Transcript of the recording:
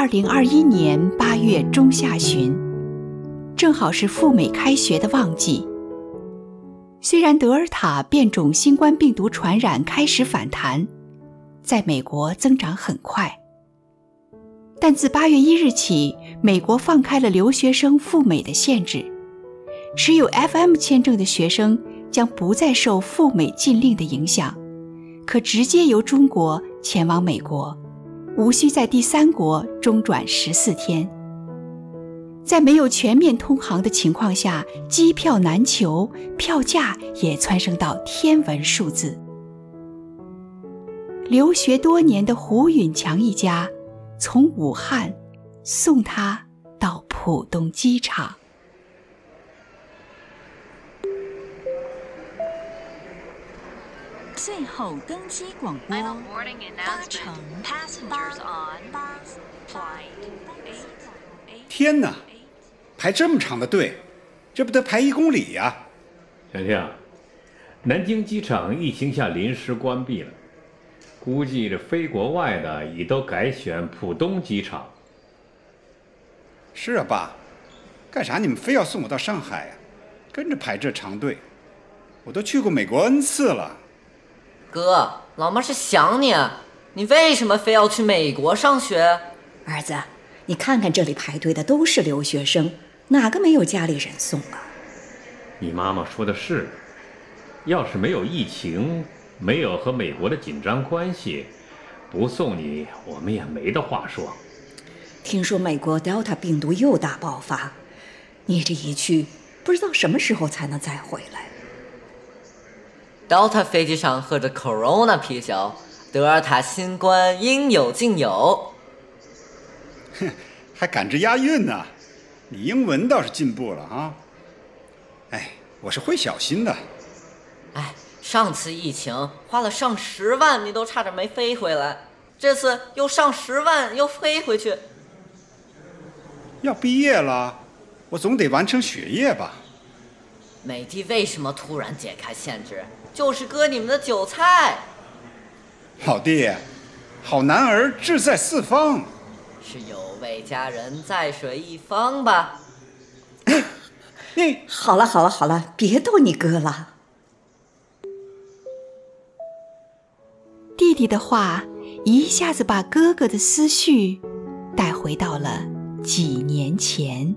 二零二一年八月中下旬，正好是赴美开学的旺季。虽然德尔塔变种新冠病毒传染开始反弹，在美国增长很快，但自八月一日起，美国放开了留学生赴美的限制，持有 FM 签证的学生将不再受赴美禁令的影响，可直接由中国前往美国。无需在第三国中转十四天，在没有全面通航的情况下，机票难求，票价也蹿升到天文数字。留学多年的胡允强一家，从武汉送他到浦东机场。最后登机广播：搭乘八八天哪，排这么长的队，这不得排一公里呀！婷婷，南京机场疫情下临时关闭了，估计这飞国外的已都改选浦东机场。是啊，爸，干啥你们非要送我到上海呀？跟着排这长队，我都去过美国 N 次了。哥，老妈是想你，你为什么非要去美国上学？儿子，你看看这里排队的都是留学生，哪个没有家里人送啊？你妈妈说的是，要是没有疫情，没有和美国的紧张关系，不送你，我们也没得话说。听说美国 Delta 病毒又大爆发，你这一去，不知道什么时候才能再回来。Delta 飞机上喝着 Corona 啤酒，德尔塔新冠应有尽有。哼，还赶着押韵呢，你英文倒是进步了啊。哎，我是会小心的。哎，上次疫情花了上十万，你都差点没飞回来，这次又上十万又飞回去。要毕业了，我总得完成学业吧。美帝为什么突然解开限制？就是割你们的韭菜，老弟，好男儿志在四方，是有位佳人在水一方吧？你 好了好了好了，别逗你哥了。弟弟的话一下子把哥哥的思绪带回到了几年前。